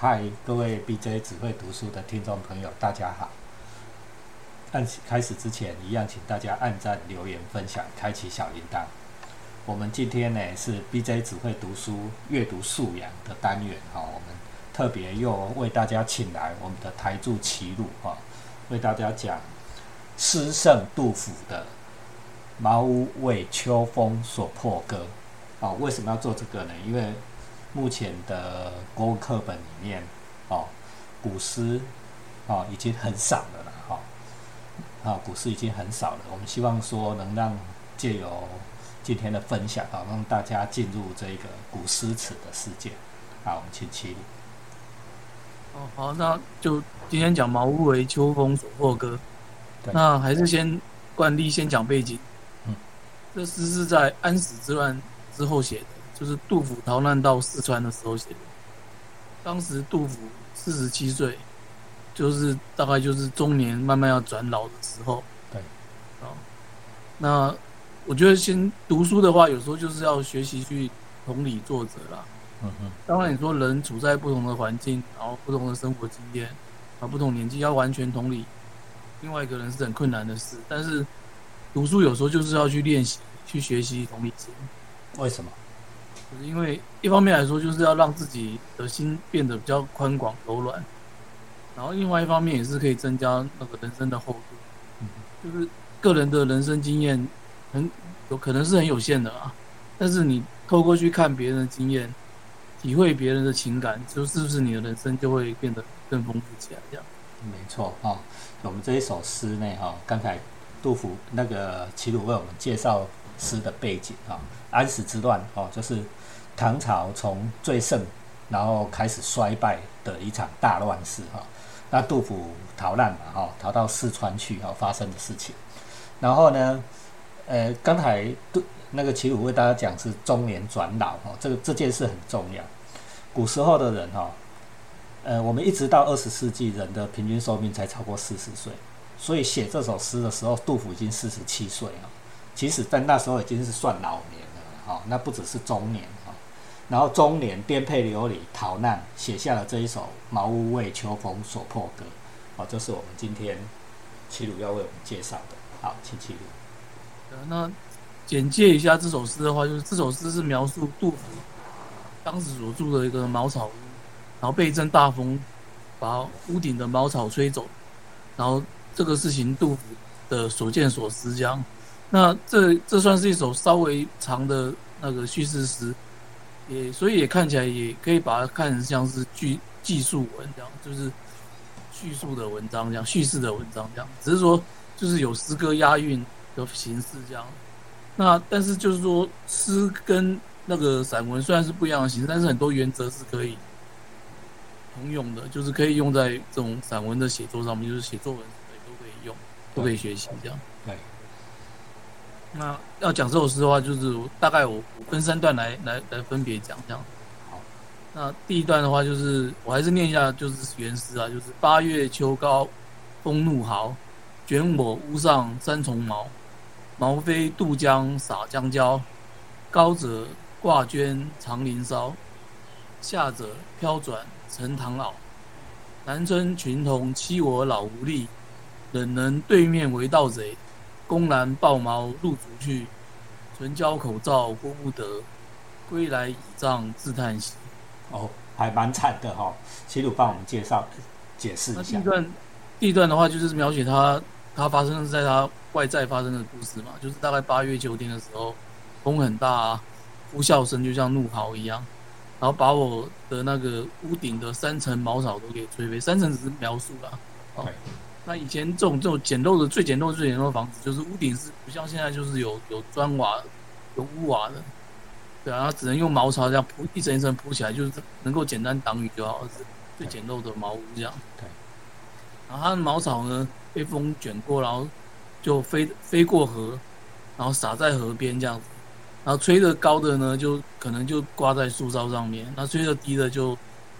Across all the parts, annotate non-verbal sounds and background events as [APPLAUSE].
嗨，各位 BJ 只会读书的听众朋友，大家好。按开始之前，一样请大家按赞、留言、分享、开启小铃铛。我们今天呢是 BJ 只会读书阅读素养的单元哈，我们特别又为大家请来我们的台柱齐鲁哈，为大家讲诗圣杜甫的《茅屋为秋风所破歌》哦。为什么要做这个呢？因为目前的国文课本里面，哦，古诗，哦，已经很少了啦，哈，啊，古诗已经很少了。我们希望说能让借由今天的分享，啊，让大家进入这个古诗词的世界。好，我们请起。哦，好，那就今天讲《茅屋为秋风所破歌》，那还是先惯例先讲背景。嗯，这诗是在安史之乱之后写的。就是杜甫逃难到四川的时候写的。当时杜甫四十七岁，就是大概就是中年慢慢要转老的时候。对。啊，那我觉得先读书的话，有时候就是要学习去同理作者啦。嗯嗯。当然，你说人处在不同的环境，然后不同的生活经验，啊，不同年纪，要完全同理另外一个人是很困难的事。但是读书有时候就是要去练习、去学习同理心。为什么？就是因为一方面来说，就是要让自己的心变得比较宽广柔软，然后另外一方面也是可以增加那个人生的厚度。就是个人的人生经验很有可能是很有限的啊，但是你透过去看别人的经验，体会别人的情感，就是不是你的人生就会变得更丰富起来？这样。没错啊，我们这一首诗呢，哈，刚才杜甫那个齐鲁为我们介绍诗的背景啊，安史之乱哦，就是。唐朝从最盛，然后开始衰败的一场大乱世哈。那杜甫逃难嘛哈，逃到四川去哈，发生的事情。然后呢，呃，刚才杜那个齐鲁为大家讲是中年转老哈，这个这件事很重要。古时候的人哈，呃，我们一直到二十世纪，人的平均寿命才超过四十岁。所以写这首诗的时候，杜甫已经四十七岁了。其实，在那时候已经是算老年了哈，那不只是中年啊。然后中年颠沛流离逃难，写下了这一首《茅屋为秋风所破歌》。好，这是我们今天齐鲁要为我们介绍的。好，请齐鲁。那简介一下这首诗的话，就是这首诗是描述杜甫当时所住的一个茅草屋，然后被一阵大风把屋顶的茅草吹走，然后这个事情杜甫的所见所思这样。那这这算是一首稍微长的那个叙事诗。也所以也看起来也可以把它看成像是记记述文这样，就是叙述的文章这样，叙事的文章这样。只是说就是有诗歌押韵的形式这样。那但是就是说诗跟那个散文虽然是不一样的形式，但是很多原则是可以通用的，就是可以用在这种散文的写作上面，就是写作文都可以用，都可以学习这样。那要讲这首诗的话，就是大概我分三段来来来分别讲这样。好，那第一段的话，就是我还是念一下，就是原诗啊，就是八月秋高风怒号，卷我屋上三重茅，茅飞渡江洒江郊，高者挂绢长林梢，下者飘转沉塘坳。南村群童欺我老无力，冷人对面为盗贼。公然抱茅入竹去，唇交口罩郭不得，归来倚杖自叹息。哦，还蛮惨的哈。齐鲁帮我们介绍解释一下。第一段，第一段的话就是描写他，他发生在他外在发生的故事嘛，就是大概八月九天的时候，风很大，啊，呼啸声就像怒嚎一样，然后把我的那个屋顶的三层茅草都给吹飞。三层只是描述了，哦。那以前这种这种简陋的最简陋最简陋的房子，就是屋顶是不像现在就是有有砖瓦、有屋瓦的，对啊，它只能用茅草这样铺一层一层铺起来，就是能够简单挡雨就好，最简陋的茅屋这样。对。然后它的茅草呢被风卷过，然后就飞飞过河，然后洒在河边这样子。然后吹得高的呢，就可能就挂在树梢上面；那吹得低的就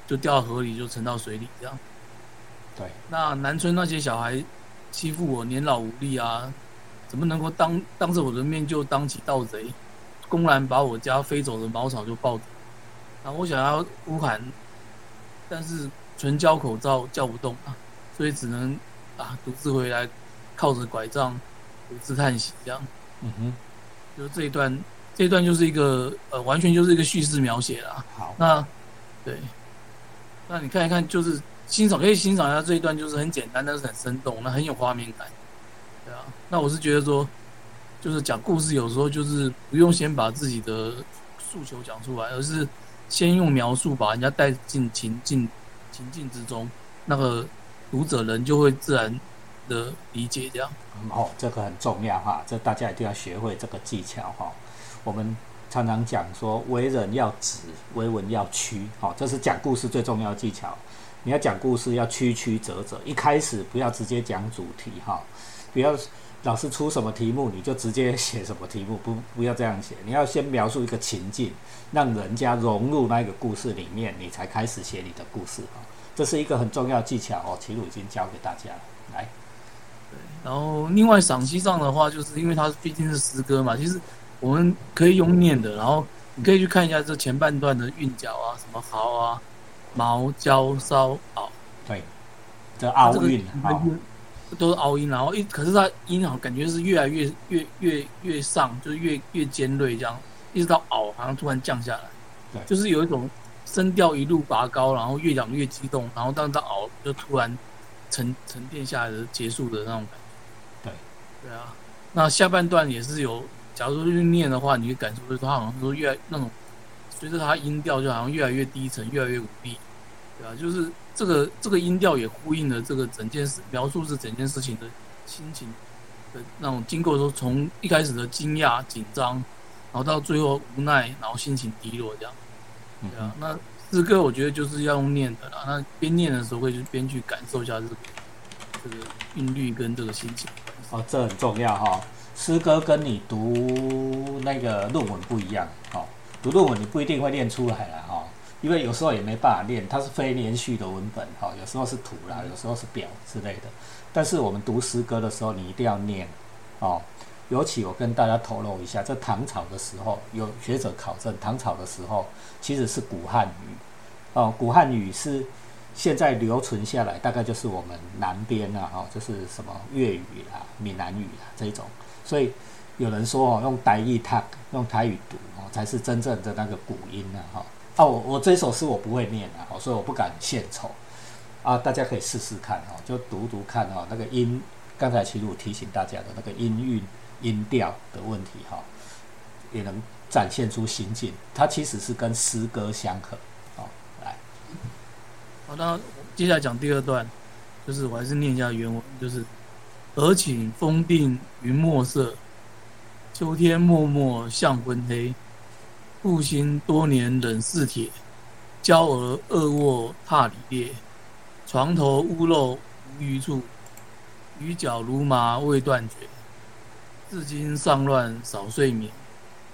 就掉河里，就沉到水里这样。对，那南村那些小孩欺负我年老无力啊，怎么能够当当着我的面就当起盗贼，公然把我家飞走的茅草就抱走？然后我想要呼喊，但是纯交口罩叫不动啊，所以只能啊独自回来，靠着拐杖独自叹息这样。嗯哼，就是这一段，这一段就是一个呃，完全就是一个叙事描写啦。好，那对，那你看一看，就是欣赏可以欣赏一下这一段，就是很简单，但是很生动，那很有画面感。对啊，那我是觉得说，就是讲故事有时候就是不用先把自己的诉求讲出来，而是先用描述把人家带进情境情境之中，那个读者人就会自然的理解这样。哦，这个很重要哈，这大家一定要学会这个技巧哈。我们常常讲说，为人要直，为文要曲，好，这是讲故事最重要的技巧。你要讲故事要曲曲折折，一开始不要直接讲主题哈，不要老师出什么题目你就直接写什么题目，不不要这样写。你要先描述一个情境，让人家融入那个故事里面，你才开始写你的故事哈。这是一个很重要技巧哦，齐鲁已经教给大家了，来。然后，另外赏析上的话，就是因为它毕竟是诗歌嘛，其实我们可以用念的。然后你可以去看一下这前半段的韵脚啊，什么豪啊、毛、焦、骚、媪，对，这凹韵啊，都是凹音。然后一可是它音好感觉是越来越越越越上，就是越越尖锐这样，一直到媪好像突然降下来，对，就是有一种声调一路拔高，然后越讲越激动，然后当到媪就突然沉沉淀下来的结束的那种感觉。对。对啊，那下半段也是有，假如说去念的话，你会感受就是它好像说越那种，随着它音调就好像越来越低沉，越来越无力，对啊，就是这个这个音调也呼应了这个整件事描述是整件事情的心情的那种经过说从一开始的惊讶紧张，然后到最后无奈，然后心情低落这样，对啊，那诗歌我觉得就是要用念的啦，那边念的时候会就边去感受一下这个这个韵律跟这个心情。哦，这很重要哈。诗歌跟你读那个论文不一样，哦，读论文你不一定会念出来了哈，因为有时候也没办法念，它是非连续的文本哈，有时候是图啦，有时候是表之类的。但是我们读诗歌的时候，你一定要念哦。尤其我跟大家透露一下，在唐朝的时候，有学者考证，唐朝的时候其实是古汉语哦，古汉语是。现在留存下来，大概就是我们南边啊，哈，就是什么粤语啦、闽南语啊这种。所以有人说哦，用台语读，用台语读哦，才是真正的那个古音啊，哈。啊，我我这首诗我不会念啊，所以我不敢献丑啊。大家可以试试看哦，就读读看哦，那个音，刚才其实我提醒大家的那个音韵、音调的问题哈，也能展现出心境。它其实是跟诗歌相合。好，那接下来讲第二段，就是我还是念一下原文，就是“尔请风定云墨色，秋天漠漠向昏黑。负心多年冷似铁，娇儿恶卧踏里裂。床头屋漏无余处，鱼脚如麻未断绝。至今尚乱少睡眠，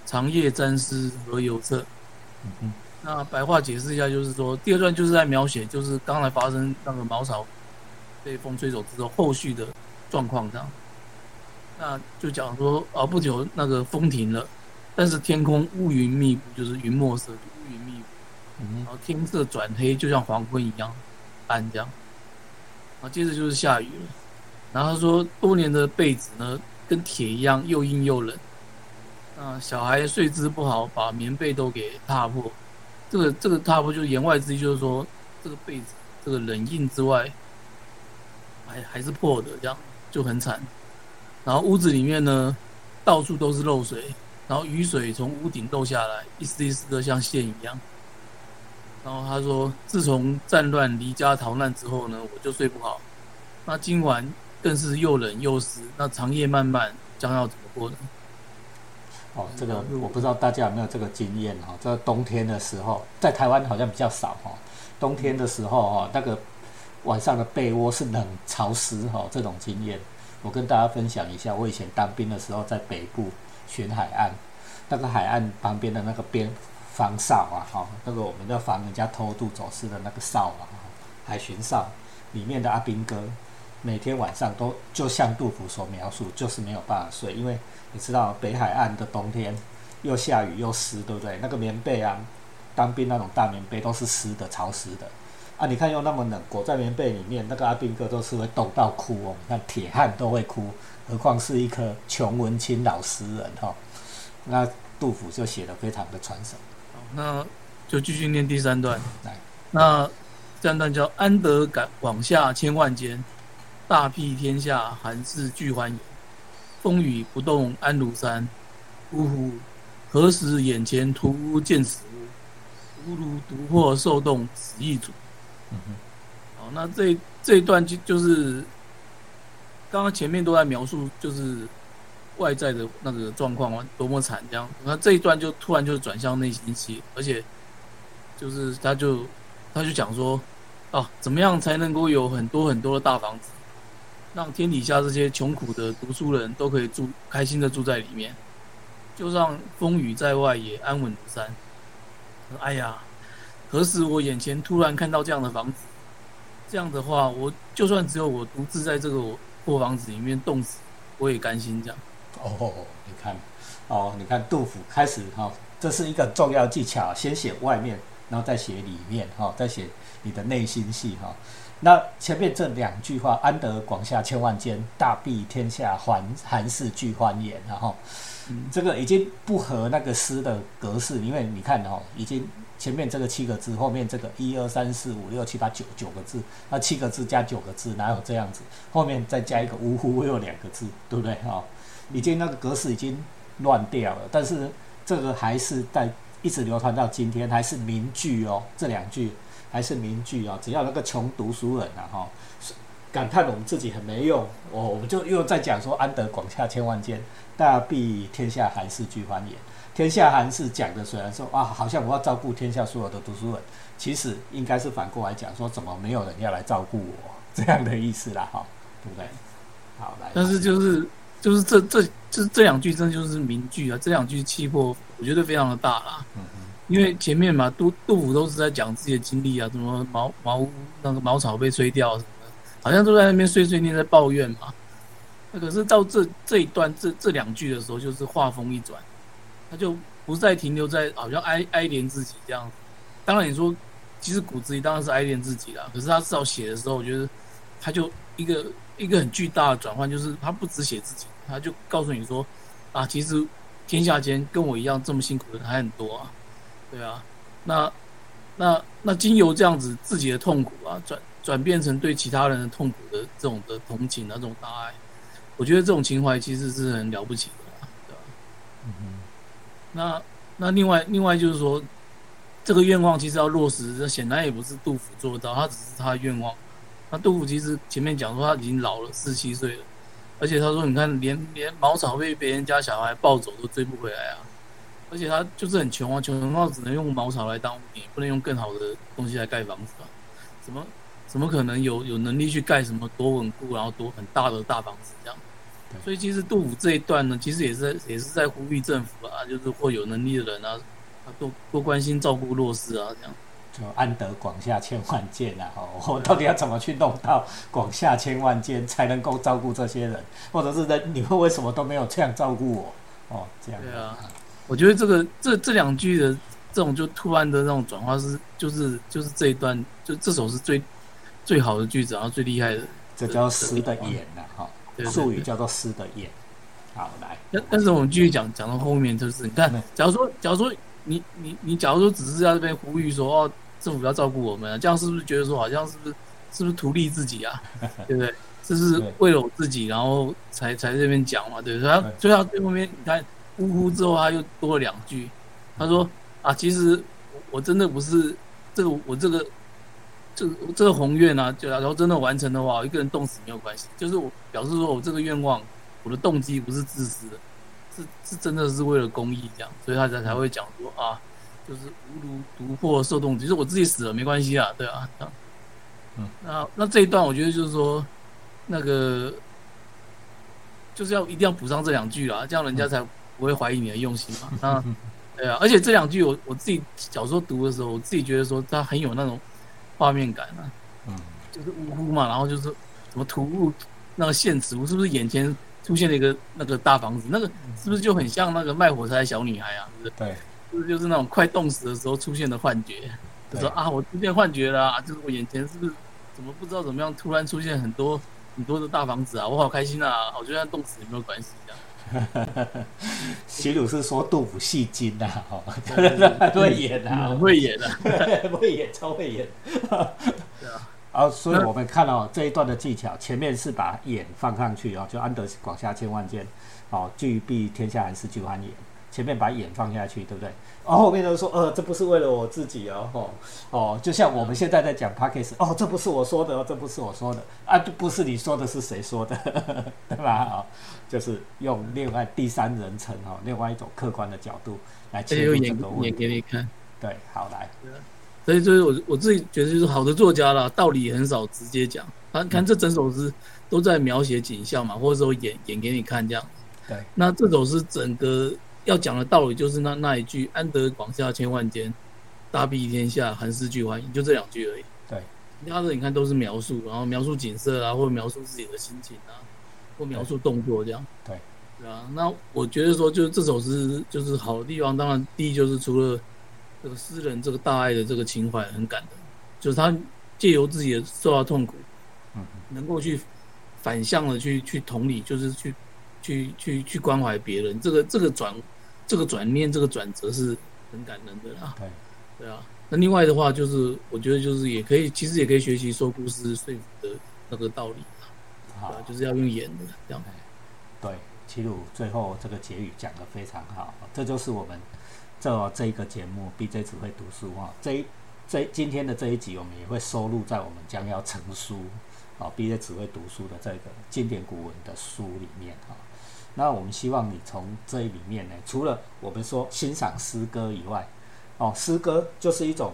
长夜沾湿何由彻？”那白话解释一下，就是说第二段就是在描写，就是刚才发生那个茅草被风吹走之后后续的状况这样。那就讲说啊，不久那个风停了，但是天空乌云密布，就是云墨色，乌云密布，然后天色转黑，就像黄昏一样暗这样。然后接着就是下雨了，然后他说多年的被子呢，跟铁一样又硬又冷。那小孩睡姿不好，把棉被都给踏破。这个这个踏破就是言外之意，就是说这个被子这个冷硬之外，还还是破的，这样就很惨。然后屋子里面呢，到处都是漏水，然后雨水从屋顶漏下来，一丝一丝的像线一样。然后他说，自从战乱离家逃难之后呢，我就睡不好。那今晚更是又冷又湿，那长夜漫漫，将要怎么过呢？哦，这个我不知道大家有没有这个经验哈，在冬天的时候，在台湾好像比较少哈。冬天的时候哈，那个晚上的被窝是冷潮湿哈，这种经验我跟大家分享一下。我以前当兵的时候在北部巡海岸，那个海岸旁边的那个边防哨啊哈，那个我们要防人家偷渡走私的那个哨啊，海巡哨里面的阿兵哥，每天晚上都就像杜甫所描述，就是没有办法睡，因为。你知道北海岸的冬天又下雨又湿，对不对？那个棉被啊，当兵那种大棉被都是湿的、潮湿的。你看又那么冷，裹在棉被里面，那个阿兵哥都是会冻到哭哦。你看铁汉都会哭，何况是一颗穷文青老诗人哈。那杜甫就写的非常的传神。好，那就继续念第三段。[LAUGHS] 来，那第三段叫“安得感广厦千万间，大庇天下寒士俱欢颜。风雨不动安如山，呜呼！何时眼前突兀见死无？吾如独破受冻死亦足。”嗯，好，那这这一段就就是刚刚前面都在描述，就是外在的那个状况，多么惨这样。那这一段就突然就转向内心期，而且就是他就他就讲说，啊，怎么样才能够有很多很多的大房子，让天底下这些穷苦的读书人都可以住开心的住在里面，就让风雨在外也安稳如山。哎呀。何时我眼前突然看到这样的房子？这样的话，我就算只有我独自在这个破房子里面冻死，我也甘心这样。哦，你看，哦，你看杜甫开始哈，这是一个重要技巧，先写外面，然后再写里面哈，再写你的内心戏哈。那前面这两句话“安得广厦千万间，大庇天下寒寒士俱欢颜”，然后这个已经不合那个诗的格式，因为你看哈，已经。前面这个七个字，后面这个一二三四五六七八九九个字，那七个字加九个字，哪有这样子？后面再加一个呜呼，又两个字，对不对？哈，已经那个格式已经乱掉了，但是这个还是在一直流传到今天，还是名句哦。这两句还是名句哦。只要那个穷读书人啊，哈，感叹我们自己很没用，哦，我们就又在讲说安得广厦千万间，大庇天下寒士俱欢颜。天下寒士讲的虽然说啊，好像我要照顾天下所有的读书人，其实应该是反过来讲，说怎么没有人要来照顾我这样的意思啦，哈，对不对？好来，但是就是就是这这这这两句真的就是名句啊，这两句气魄我觉得非常的大啦。嗯嗯。因为前面嘛，杜杜甫都是在讲自己的经历啊，什么茅茅屋那个茅草被吹掉什么的，好像都在那边碎碎念在抱怨嘛。那可是到这这一段这这两句的时候，就是话锋一转。他就不再停留在好像哀哀怜自己这样，当然你说，其实骨子里当然是哀怜自己啦。可是他至少写的时候，我觉得他就一个一个很巨大的转换，就是他不只写自己，他就告诉你说，啊，其实天下间跟我一样这么辛苦的人还很多啊，对啊，那那那经由这样子自己的痛苦啊，转转变成对其他人的痛苦的这种的同情啊，这种大爱，我觉得这种情怀其实是很了不起的。对吧？嗯哼那那另外另外就是说，这个愿望其实要落实，这显然也不是杜甫做到，他只是他的愿望。那杜甫其实前面讲说他已经老了，四七岁了，而且他说你看连连茅草被别人家小孩抱走都追不回来啊，而且他就是很穷啊，穷到只能用茅草来当屋顶，不能用更好的东西来盖房子啊，怎么怎么可能有有能力去盖什么多稳固然后多很大的大房子这样？所以其实杜甫这一段呢，其实也是也是在呼吁政府啊，就是或有能力的人啊，多多关心照顾弱势啊，这样。就安得广厦千万间啊！哦，我 [LAUGHS] 到底要怎么去弄到广厦千万间，才能够照顾这些人？或者是人，你们为什么都没有这样照顾我？哦，这样。对啊，我觉得这个这这两句的这种就突然的那种转化是，就是就是这一段，就这首是最最好的句子，然后最厉害的。这叫诗的眼呐，哈。术语叫做“诗的眼”。好，来。但但是我们继续讲，讲到后面就是，你看，假如说，假如说你你你，假如说只是在这边呼吁说，哦，政府要照顾我们，这样是不是觉得说，好像是不是是不是图利自己啊？[LAUGHS] 对不对？这是为了我自己，然后才才这边讲嘛，对不对？他最后最后面，你看，呜呼之后他又多了两句，他说啊，其实我真的不是这个，我这个。这这个宏愿啊，就然后真的完成的话，我一个人冻死没有关系。就是我表示说我这个愿望，我的动机不是自私的，是是真的是为了公益这样，所以他才才会讲说啊，就是无如独破受冻，其实我自己死了没关系啊，对啊，嗯，那那这一段我觉得就是说，那个就是要一定要补上这两句啊，这样人家才不会怀疑你的用心嘛。那对啊，而且这两句我我自己小时候读的时候，我自己觉得说他很有那种。画面感啊，嗯，就是呜呼嘛，然后就是什么突兀那个现实，我是不是眼前出现了一个那个大房子？那个是不是就很像那个卖火柴的小女孩啊？对，是不是就是那种快冻死的时候出现的幻觉？就说啊，我出现幻觉了，就是我眼前是不是怎么不知道怎么样，突然出现很多很多的大房子啊，我好开心啊，我觉得冻死也没有关系这样。[LAUGHS] 齐鲁是说杜甫戏精呐，哦，很会演啊，很会演啊，[LAUGHS] 会演，超会演。对啊，啊，所以我们看到这一段的技巧，前面是把眼放上去哦，就安得广厦千万间，哦，俱庇天下寒士俱欢颜。前面把眼放下去，对不对？然后后面都说，呃，这不是为了我自己哦，哦，哦，就像我们现在在讲 p a c k a g e 哦，这不是我说的哦，这不是我说的啊，这不是你说的，是谁说的，[LAUGHS] 对吧？啊，就是用另外第三人称哦，另外一种客观的角度来切入这个问题。演给你看，对，好来。所以就是我我自己觉得，就是好的作家啦，道理很少直接讲。看看这整首诗都在描写景象嘛，或者说演演给你看这样。对，那这首诗整个。要讲的道理就是那那一句“安得广厦千万间，大庇天下寒士俱欢颜”，就这两句而已。对，其他的你看都是描述，然后描述景色啊，或者描述自己的心情啊，或描述动作这样。对，对啊。那我觉得说，就是这首诗就是好的地方，当然第一就是除了这个诗人这个大爱的这个情怀很感人，就是他借由自己的受到痛苦，嗯，能够去反向的去去同理，就是去去去去关怀别人，这个这个转。这个转念，这个转折是很感人的啦。对，对啊。那另外的话，就是我觉得就是也可以，其实也可以学习说故事说服的那个道理啊，就是要用演的这样。对，齐鲁最后这个结语讲的非常好，这就是我们这这一个节目 BJ 只会读书啊。这一这今天的这一集，我们也会收录在我们将要成书啊 BJ 只会读书的这个经典古文的书里面啊。那我们希望你从这里面呢，除了我们说欣赏诗歌以外，哦，诗歌就是一种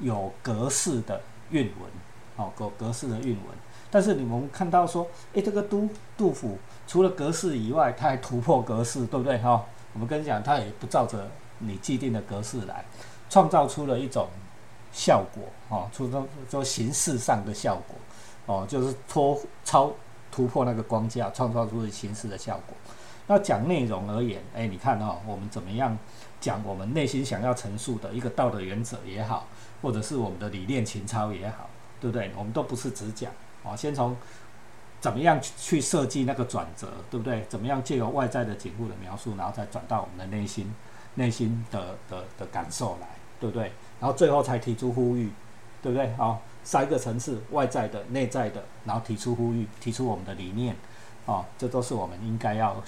有格式的韵文，哦，格格式的韵文。但是你们看到说，诶，这个杜杜甫除了格式以外，他还突破格式，对不对？哈，我们跟你讲，他也不照着你既定的格式来，创造出了一种效果，哦，出说说形式上的效果，哦，就是脱超突破那个框架，创造出形式的效果。那讲内容而言，哎，你看哦，我们怎么样讲我们内心想要陈述的一个道德原则也好，或者是我们的理念情操也好，对不对？我们都不是只讲哦，先从怎么样去设计那个转折，对不对？怎么样借由外在的景物的描述，然后再转到我们的内心内心的的的感受来，对不对？然后最后才提出呼吁，对不对？好，三个层次，外在的、内在的，然后提出呼吁，提出我们的理念，哦，这都是我们应该要。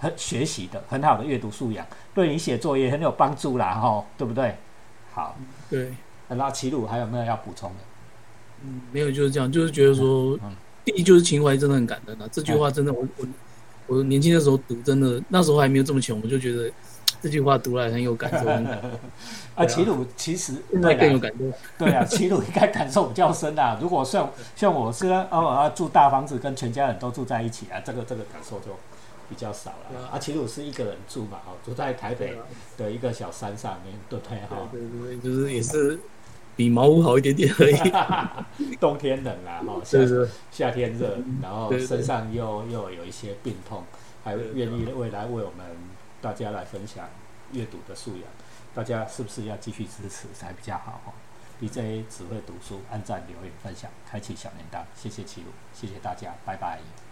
很学习的很好的阅读素养，对你写作业很有帮助啦，哈，对不对？好，对。那齐鲁还有没有要补充的？嗯，没有，就是这样，就是觉得说，第一就是情怀真的很感人啊。这句话真的，我我我年轻的时候读，真的那时候还没有这么穷，我就觉得这句话读来很有感受。[LAUGHS] 啊，齐鲁其实现在更有感受。[LAUGHS] 对啊，齐鲁应该感受比较深啊。[LAUGHS] 如果像像我是哦住大房子，跟全家人都住在一起啊，这个这个感受就。比较少了啊，齐鲁是一个人住嘛，哦，住在台北的一个小山上面，对不对？哈，对对对，就是也是比茅屋好一点点而已。冬天冷啊，哈，夏夏天热，然后身上又又有一些病痛，还愿意未来为我们大家来分享阅读的素养，大家是不是要继续支持才比较好？哈，BJ 只会读书，按赞、留言、分享，开启小铃铛，谢谢齐鲁，谢谢大家，拜拜。